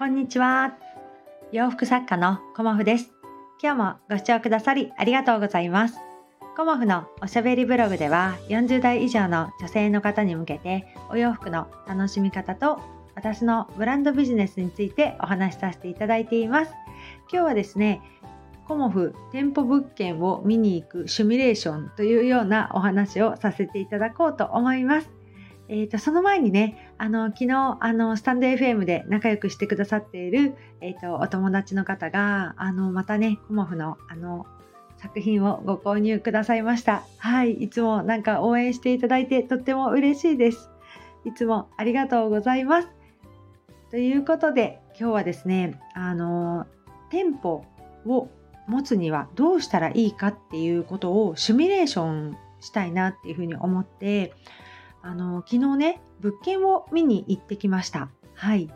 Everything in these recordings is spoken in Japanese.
こんにちは。洋服作家のコモフです。今日もご視聴くださりありがとうございます。コモフのおしゃべりブログでは40代以上の女性の方に向けてお洋服の楽しみ方と私のブランドビジネスについてお話しさせていただいています。今日はですね、コモフ店舗物件を見に行くシミュレーションというようなお話をさせていただこうと思います。えーと、その前にね、あの昨日あのスタンド FM で仲良くしてくださっている、えーと、お友達の方があのまたね、コモフのあの作品をご購入くださいました。はい、いつもなんか応援していただいてとっても嬉しいです。いつもありがとうございます。ということで今日はですね、あの店舗を持つにはどうしたらいいかっていうことをシミュレーションしたいなっていうふうに思ってあの昨日ね物件を見に行ってきました。はい。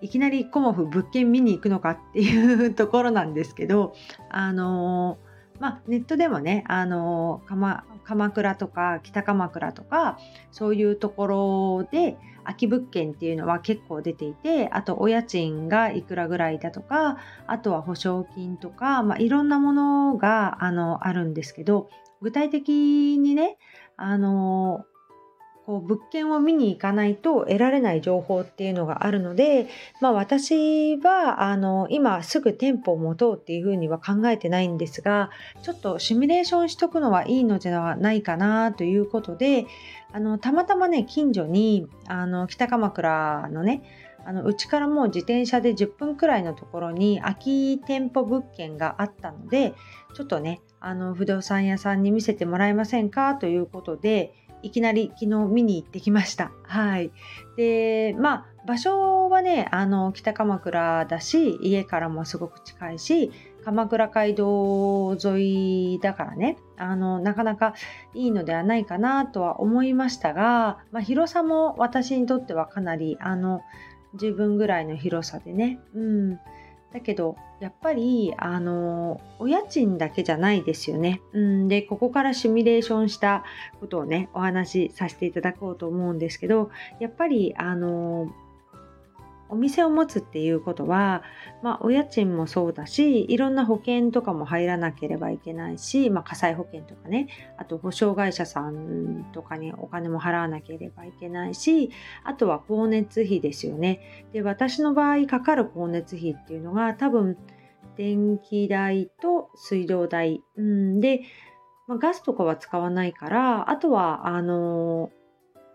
いきなりコモフ物件見に行くのかっていうところなんですけどあのまあ、ネットでもねあの鎌鎌倉とか北鎌倉とかそういうところで空き物件っていうのは結構出ていてあとお家賃がいくらぐらいだとかあとは保証金とか、まあ、いろんなものがあのあるんですけど具体的にねあのこう物件を見に行かないと得られない情報っていうのがあるので、まあ、私はあの今すぐ店舗を持とうっていうふうには考えてないんですがちょっとシミュレーションしとくのはいいのではないかなということであのたまたまね近所にあの北鎌倉のねあのうちからもう自転車で10分くらいのところに空き店舗物件があったのでちょっとねあの不動産屋さんに見せてもらえませんかということでいきなり昨日見に行ってきました。はい。で、まあ、場所はね、あの、北鎌倉だし、家からもすごく近いし、鎌倉街道沿いだからね、あの、なかなかいいのではないかなとは思いましたが、まあ、広さも私にとってはかなり、あの、十分ぐらいの広さでね、うん。だけどやっぱりあのお家賃だけじゃないですよね。うん、でここからシミュレーションしたことをねお話しさせていただこうと思うんですけどやっぱりあのお店を持つっていうことは、まあ、お家賃もそうだしいろんな保険とかも入らなければいけないし、まあ、火災保険とかねあと保証会社さんとかにお金も払わなければいけないしあとは光熱費ですよね。で私の場合かかる光熱費っていうのが多分電気代と水道代、うん、で、まあ、ガスとかは使わないからあとはあの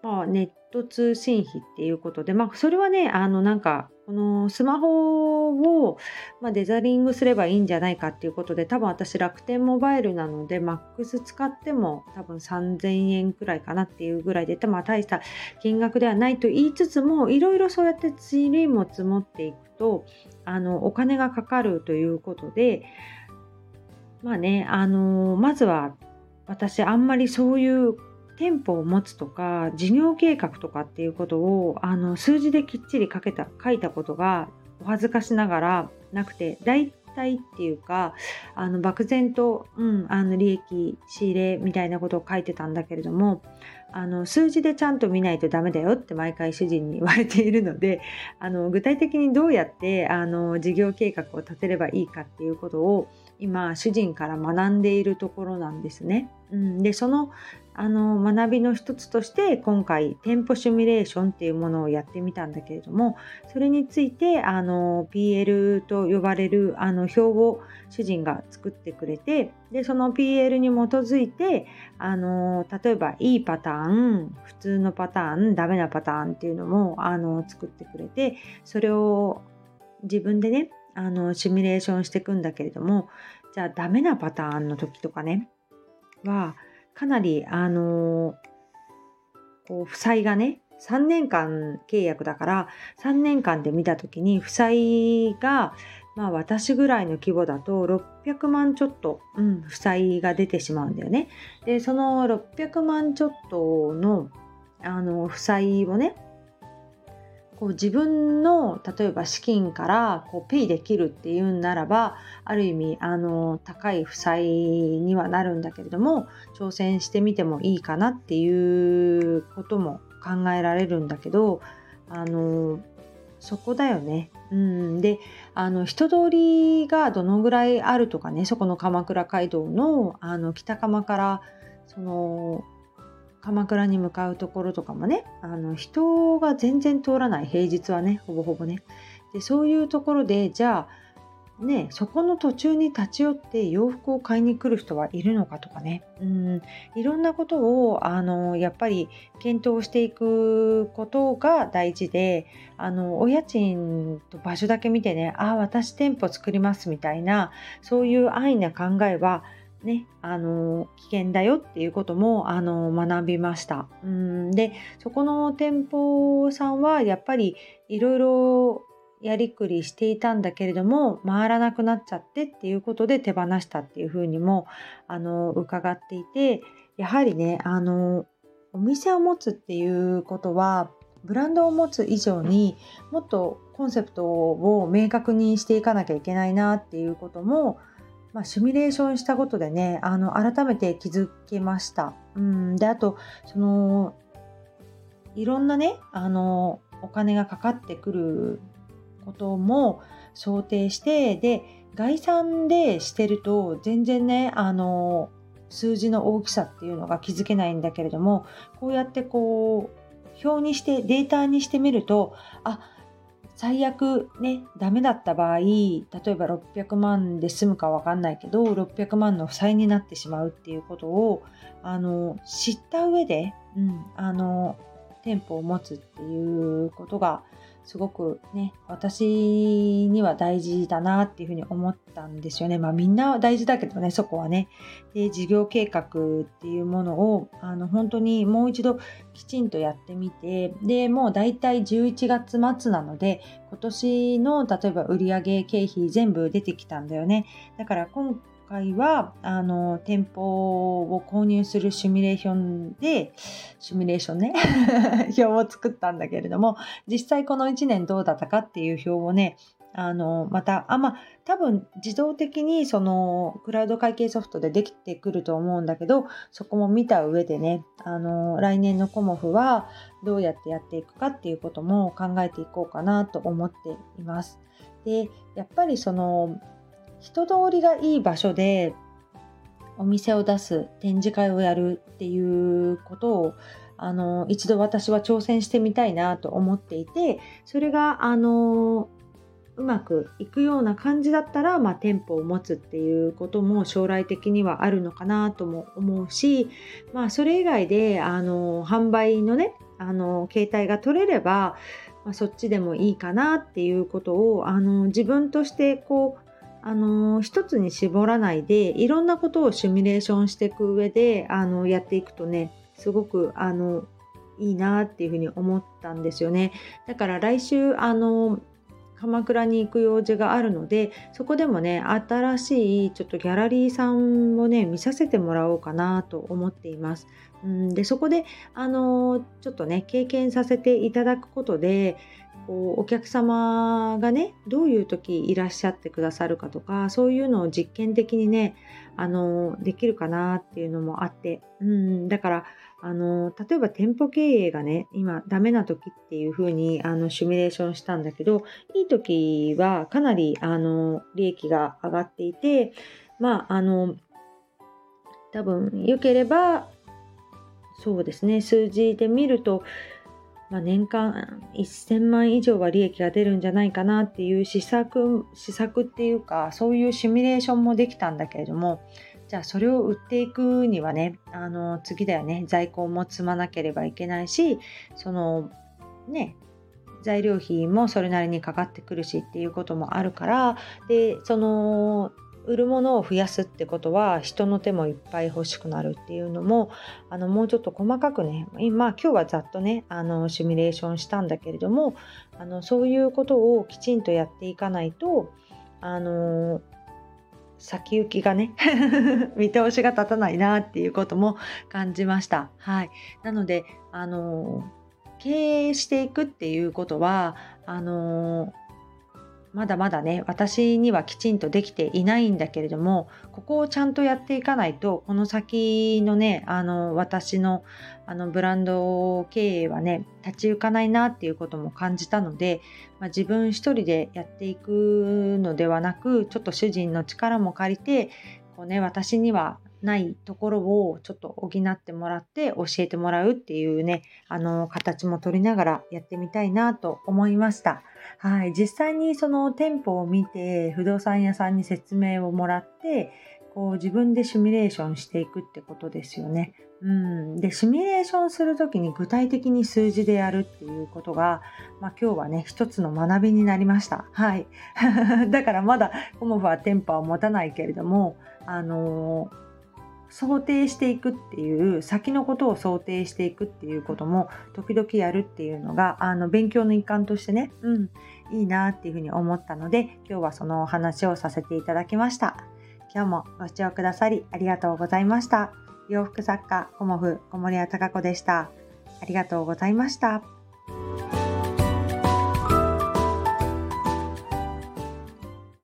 まあ、ネット通信費っていうことで、まあ、それはね、あの、なんか、このスマホを、まあ、デザリングすればいいんじゃないかっていうことで、多分私楽天モバイルなので、マックス使っても多分3000円くらいかなっていうぐらいで、まあ、大した金額ではないと言いつつも、いろいろそうやってツリーも積もっていくと、あの、お金がかかるということで、まあね、あのまずは私あんまりそういう店舗を持つとか事業計画とかっていうことをあの数字できっちり書けた書いたことがお恥ずかしながらなくて大体っていうかあの漠然と、うん、あの利益仕入れみたいなことを書いてたんだけれどもあの数字でちゃんと見ないとダメだよって毎回主人に言われているのであの具体的にどうやってあの事業計画を立てればいいかっていうことを今主人から学んでいるところなんですね。うん、でそのあの学びの一つとして今回店舗シミュレーションっていうものをやってみたんだけれどもそれについてあの PL と呼ばれるあの表を主人が作ってくれてでその PL に基づいてあの例えばいいパターン普通のパターンダメなパターンっていうのもあの作ってくれてそれを自分でねあのシミュレーションしていくんだけれどもじゃあダメなパターンの時とかねはかなりあのこう負債がね3年間契約だから3年間で見た時に負債がまあ私ぐらいの規模だと600万ちょっと、うん、負債が出てしまうんだよね。でその600万ちょっとのあの負債をねこう自分の例えば資金からこうペイできるっていうんならばある意味あの高い負債にはなるんだけれども挑戦してみてもいいかなっていうことも考えられるんだけどあのそこだよね。うん、であの人通りがどのぐらいあるとかねそこの鎌倉街道のあの北鎌からその鎌倉に向かうところとかもねあの人が全然通らない。平日はねほぼほぼね。でそういうところでじゃあね、そこの途中に立ち寄って洋服を買いに来る人はいるのかとかね、うん、いろんなことをあのやっぱり検討していくことが大事であのお家賃と場所だけ見てねああ私店舗作りますみたいなそういう安易な考えはね、あの危険だよっていうこともあの学びました。うんでそこの店舗さんはやっぱりいろいろやりくりしていたんだけれども回らなくなっちゃってっていうことで手放したっていうふうにもあの伺っていてやはりねあのお店を持つっていうことはブランドを持つ以上にもっとコンセプトを明確にしていかなきゃいけないなっていうことも、まあ、シミュレーションしたことでねあの改めて気づけました。うんであとそのいろんなねあのお金がかかってくることも想定してで概算でしてると全然ねあの数字の大きさっていうのが気づけないんだけれどもこうやってこう表にしてデータにしてみるとあ最悪ねダメだった場合例えば600万で済むか分かんないけど600万の負債になってしまうっていうことをあの知った上で、うん、あの店舗を持つっていうことがすごくね私には大事だなっていうふうに思ったんですよね。まあみんな大事だけどねそこはね。で事業計画っていうものをあの本当にもう一度きちんとやってみてでもう大体11月末なので今年の例えば売上経費全部出てきたんだよね。だから今回はあの店舗を購入するシミュレーションでシミュレーションね 表を作ったんだけれども実際この1年どうだったかっていう表をねあのまたあまあ多分自動的にそのクラウド会計ソフトでできてくると思うんだけどそこも見た上でねあの来年のコモフはどうやってやっていくかっていうことも考えていこうかなと思っています。でやっぱりその人通りがいい場所でお店を出す展示会をやるっていうことをあの一度私は挑戦してみたいなと思っていてそれがあのうまくいくような感じだったら、まあ、店舗を持つっていうことも将来的にはあるのかなとも思うし、まあ、それ以外であの販売のねあの携帯が取れれば、まあ、そっちでもいいかなっていうことをあの自分としてこうあの一つに絞らないでいろんなことをシミュレーションしていく上であのやっていくとねすごくあのいいなっていうふうに思ったんですよねだから来週あの鎌倉に行く用事があるのでそこでもね新しいちょっとギャラリーさんをね見させてもらおうかなと思っています。うん、でそこであのちょっとね経験させていただくことでこうお客様がねどういう時いらっしゃってくださるかとかそういうのを実験的にねあのできるかなっていうのもあって、うん、だからあの例えば店舗経営がね今ダメな時っていう風にあにシミュレーションしたんだけどいい時はかなりあの利益が上がっていてまああの多分良ければそうですね数字で見るとまあ、年間1000万以上は利益が出るんじゃないかなっていう試作試作っていうかそういうシミュレーションもできたんだけれどもじゃあそれを売っていくにはねあの次だよね。在庫も積まなければいけないしそのね材料費もそれなりにかかってくるしっていうこともあるからでその売るものを増やすってことは人の手もいっぱい欲しくなるっていうのもあのもうちょっと細かくね今今日はざっとねあのシミュレーションしたんだけれどもあのそういうことをきちんとやっていかないとあの先行きがね 見通しが立たないなっていうことも感じました。はい、なのであの経営していくっていうことはあのまだまだね私にはきちんとできていないんだけれどもここをちゃんとやっていかないとこの先のねあの私のあのブランド経営はね立ち行かないなっていうことも感じたので、まあ、自分一人でやっていくのではなくちょっと主人の力も借りてこうね私にはないところをちょっと補ってもらって教えてもらうっていうねあの形も取りながらやってみたいなと思いました。はい、実際にその店舗を見て不動産屋さんに説明をもらってこう自分でシミュレーションしていくってことですよね。うん、でシミュレーションする時に具体的に数字でやるっていうことが、まあ、今日はね一つの学びになりました。はい、だからまだコモフはテンパを持たないけれども、あのー想定していくっていう先のことを想定していくっていうことも時々やるっていうのがあの勉強の一環としてね、うん、いいなっていうふうに思ったので今日はそのお話をさせていただきました。今日もご視聴くださりありがとうございました。洋服作家コモフ小森屋隆子でした。ありがとうございました。